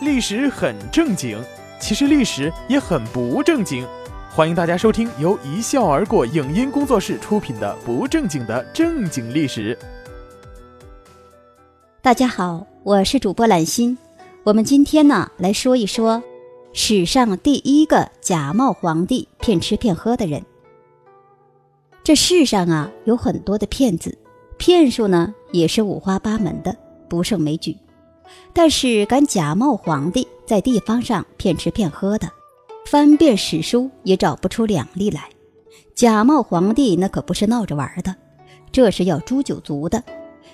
历史很正经，其实历史也很不正经。欢迎大家收听由一笑而过影音工作室出品的《不正经的正经历史》。大家好，我是主播兰心。我们今天呢来说一说史上第一个假冒皇帝骗吃骗喝的人。这世上啊有很多的骗子，骗术呢也是五花八门的，不胜枚举。但是敢假冒皇帝在地方上骗吃骗喝的，翻遍史书也找不出两例来。假冒皇帝那可不是闹着玩的，这是要诛九族的。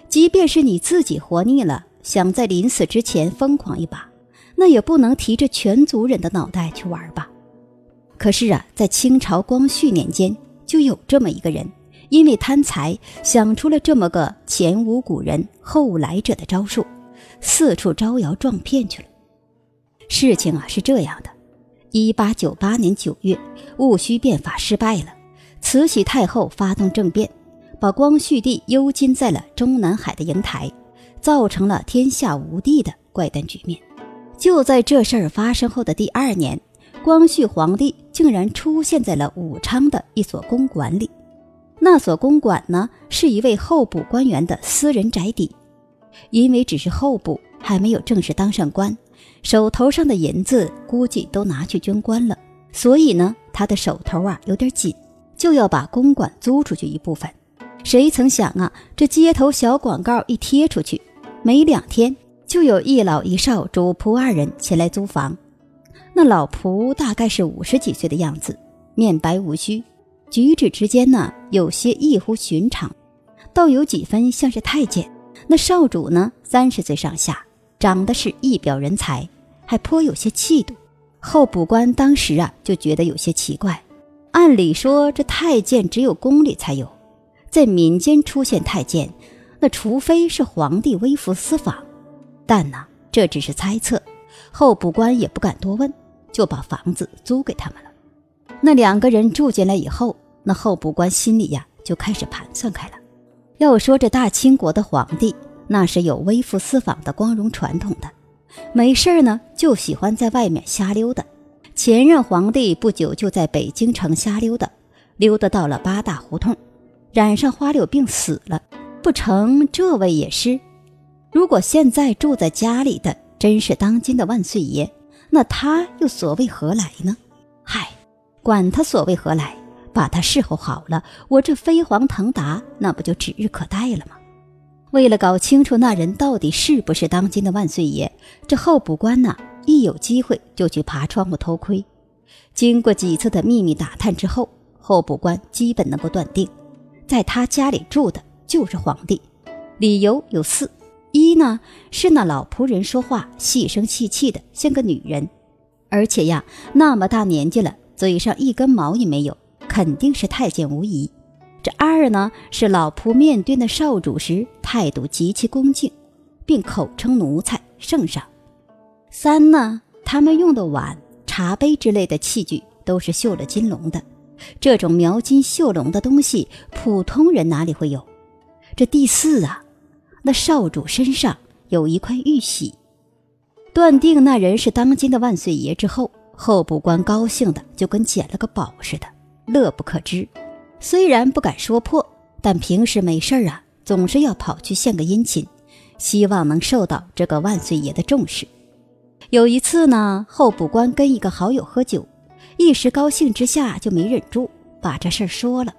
即便是你自己活腻了，想在临死之前疯狂一把，那也不能提着全族人的脑袋去玩吧。可是啊，在清朝光绪年间，就有这么一个人，因为贪财，想出了这么个前无古人后无来者的招数。四处招摇撞骗去了。事情啊是这样的：一八九八年九月，戊戌变法失败了，慈禧太后发动政变，把光绪帝幽禁在了中南海的瀛台，造成了天下无帝的怪诞局面。就在这事儿发生后的第二年，光绪皇帝竟然出现在了武昌的一所公馆里。那所公馆呢，是一位候补官员的私人宅邸。因为只是候补，还没有正式当上官，手头上的银子估计都拿去捐官了，所以呢，他的手头啊有点紧，就要把公馆租出去一部分。谁曾想啊，这街头小广告一贴出去，没两天就有一老一少主仆二人前来租房。那老仆大概是五十几岁的样子，面白无须，举止之间呢有些异乎寻常，倒有几分像是太监。那少主呢？三十岁上下，长得是一表人才，还颇有些气度。候补官当时啊，就觉得有些奇怪。按理说，这太监只有宫里才有，在民间出现太监，那除非是皇帝微服私访。但呢，这只是猜测。候补官也不敢多问，就把房子租给他们了。那两个人住进来以后，那候补官心里呀，就开始盘算开了。要说这大清国的皇帝，那是有微服私访的光荣传统的，没事呢就喜欢在外面瞎溜达。前任皇帝不久就在北京城瞎溜达，溜达到了八大胡同，染上花柳病死了。不成，这位也是。如果现在住在家里的真是当今的万岁爷，那他又所谓何来呢？嗨，管他所谓何来。把他侍候好了，我这飞黄腾达那不就指日可待了吗？为了搞清楚那人到底是不是当今的万岁爷，这候补官呢，一有机会就去爬窗户偷窥。经过几次的秘密打探之后，候补官基本能够断定，在他家里住的就是皇帝。理由有四：一呢是那老仆人说话细声细气的，像个女人，而且呀那么大年纪了，嘴上一根毛也没有。肯定是太监无疑。这二呢，是老仆面对那少主时态度极其恭敬，并口称奴才圣上。三呢，他们用的碗、茶杯之类的器具都是绣了金龙的。这种描金绣龙的东西，普通人哪里会有？这第四啊，那少主身上有一块玉玺，断定那人是当今的万岁爷之后，候补官高兴的就跟捡了个宝似的。乐不可支，虽然不敢说破，但平时没事儿啊，总是要跑去献个殷勤，希望能受到这个万岁爷的重视。有一次呢，候补官跟一个好友喝酒，一时高兴之下就没忍住，把这事儿说了，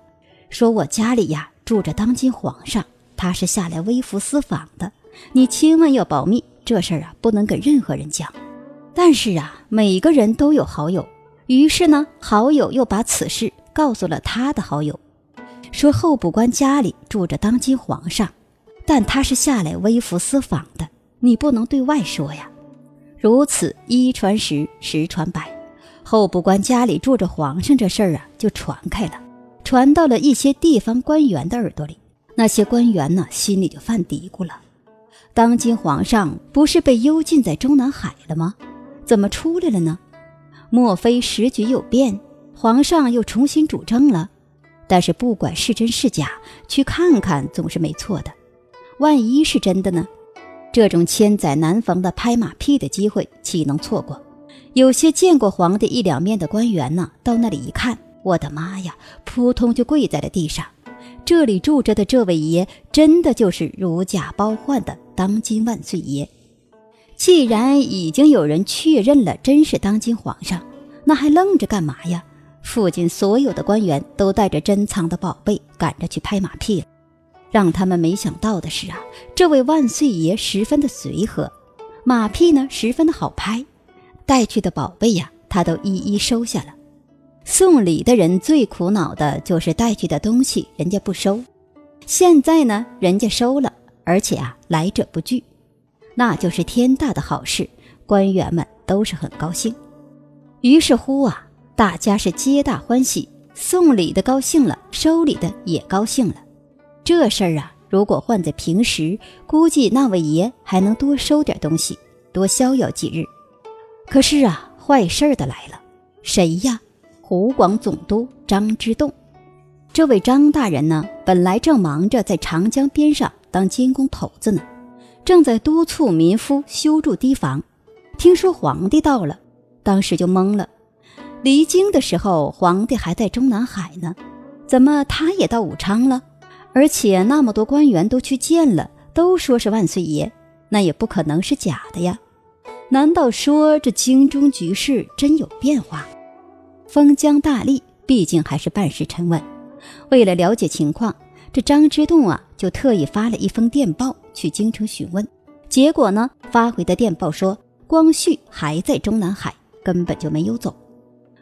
说我家里呀住着当今皇上，他是下来微服私访的，你千万要保密，这事儿啊不能跟任何人讲。但是啊，每个人都有好友。于是呢，好友又把此事告诉了他的好友，说候补官家里住着当今皇上，但他是下来微服私访的，你不能对外说呀。如此一传十，十传百，候补官家里住着皇上这事儿啊，就传开了，传到了一些地方官员的耳朵里。那些官员呢，心里就犯嘀咕了：当今皇上不是被幽禁在中南海了吗？怎么出来了呢？莫非时局有变，皇上又重新主政了？但是不管是真是假，去看看总是没错的。万一是真的呢？这种千载难逢的拍马屁的机会，岂能错过？有些见过皇帝一两面的官员呢，到那里一看，我的妈呀，扑通就跪在了地上。这里住着的这位爷，真的就是如假包换的当今万岁爷。既然已经有人确认了真是当今皇上，那还愣着干嘛呀？附近所有的官员都带着珍藏的宝贝赶着去拍马屁了。让他们没想到的是啊，这位万岁爷十分的随和，马屁呢十分的好拍。带去的宝贝呀，他都一一收下了。送礼的人最苦恼的就是带去的东西人家不收，现在呢，人家收了，而且啊，来者不拒，那就是天大的好事，官员们都是很高兴。于是乎啊，大家是皆大欢喜，送礼的高兴了，收礼的也高兴了。这事儿啊，如果换在平时，估计那位爷还能多收点东西，多逍遥几日。可是啊，坏事儿的来了，谁呀？湖广总督张之洞。这位张大人呢，本来正忙着在长江边上当监工头子呢，正在督促民夫修筑堤防。听说皇帝到了，当时就懵了。离京的时候，皇帝还在中南海呢，怎么他也到武昌了？而且那么多官员都去见了，都说是万岁爷，那也不可能是假的呀。难道说这京中局势真有变化？封疆大吏毕竟还是办事沉稳。为了了解情况，这张之洞啊就特意发了一封电报去京城询问。结果呢，发回的电报说光绪还在中南海，根本就没有走。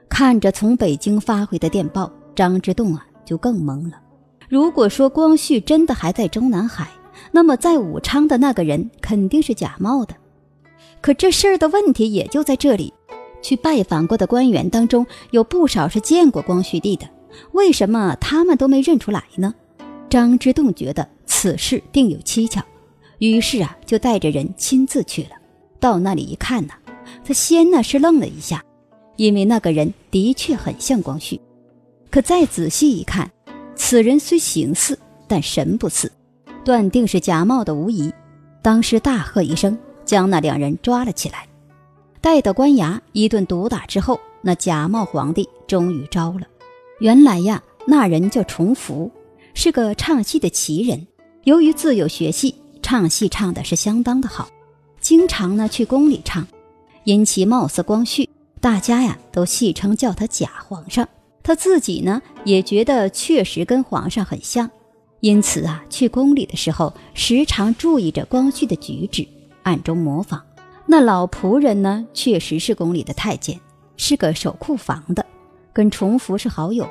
看着从北京发回的电报，张之洞啊就更懵了。如果说光绪真的还在中南海，那么在武昌的那个人肯定是假冒的。可这事儿的问题也就在这里，去拜访过的官员当中有不少是见过光绪帝的，为什么他们都没认出来呢？张之洞觉得此事定有蹊跷，于是啊就带着人亲自去了。到那里一看呢，他先呢是愣了一下，因为那个人的确很像光绪。可再仔细一看，此人虽形似，但神不似，断定是假冒的无疑。当时大喝一声。将那两人抓了起来，带到官衙一顿毒打之后，那假冒皇帝终于招了。原来呀，那人叫重福，是个唱戏的奇人。由于自幼学戏，唱戏唱的是相当的好，经常呢去宫里唱。因其貌似光绪，大家呀都戏称叫他假皇上。他自己呢也觉得确实跟皇上很像，因此啊去宫里的时候，时常注意着光绪的举止。暗中模仿，那老仆人呢？确实是宫里的太监，是个守库房的，跟崇福是好友。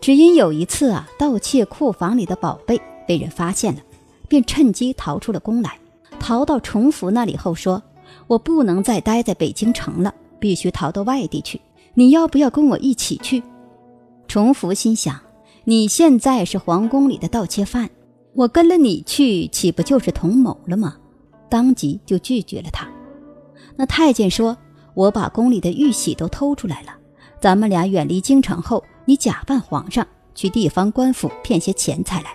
只因有一次啊，盗窃库房里的宝贝被人发现了，便趁机逃出了宫来。逃到崇福那里后，说：“我不能再待在北京城了，必须逃到外地去。你要不要跟我一起去？”崇福心想：“你现在是皇宫里的盗窃犯，我跟了你去，岂不就是同谋了吗？”当即就拒绝了他。那太监说：“我把宫里的玉玺都偷出来了，咱们俩远离京城后，你假扮皇上去地方官府骗些钱财来，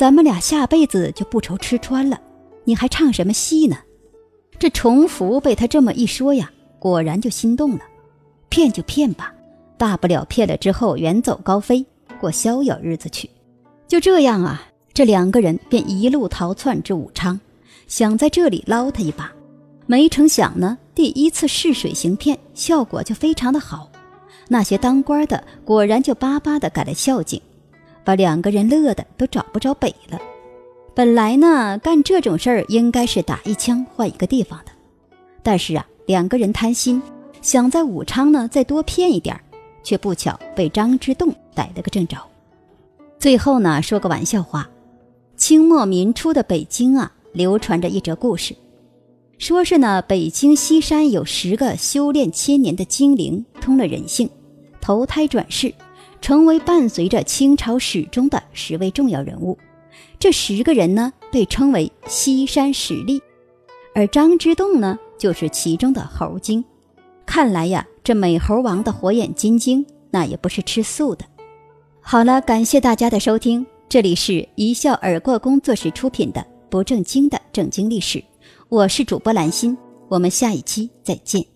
咱们俩下辈子就不愁吃穿了。你还唱什么戏呢？”这重福被他这么一说呀，果然就心动了。骗就骗吧，大不了骗了之后远走高飞，过逍遥日子去。就这样啊，这两个人便一路逃窜至武昌。想在这里捞他一把，没成想呢，第一次试水行骗效果就非常的好，那些当官的果然就巴巴的赶了孝敬，把两个人乐得都找不着北了。本来呢，干这种事儿应该是打一枪换一个地方的，但是啊，两个人贪心，想在武昌呢再多骗一点却不巧被张之洞逮了个正着。最后呢，说个玩笑话，清末民初的北京啊。流传着一则故事，说是呢，北京西山有十个修炼千年的精灵，通了人性，投胎转世，成为伴随着清朝史中的十位重要人物。这十个人呢，被称为西山十力，而张之洞呢，就是其中的猴精。看来呀，这美猴王的火眼金睛，那也不是吃素的。好了，感谢大家的收听，这里是一笑而过工作室出品的。不正经的正经历史，我是主播兰心，我们下一期再见。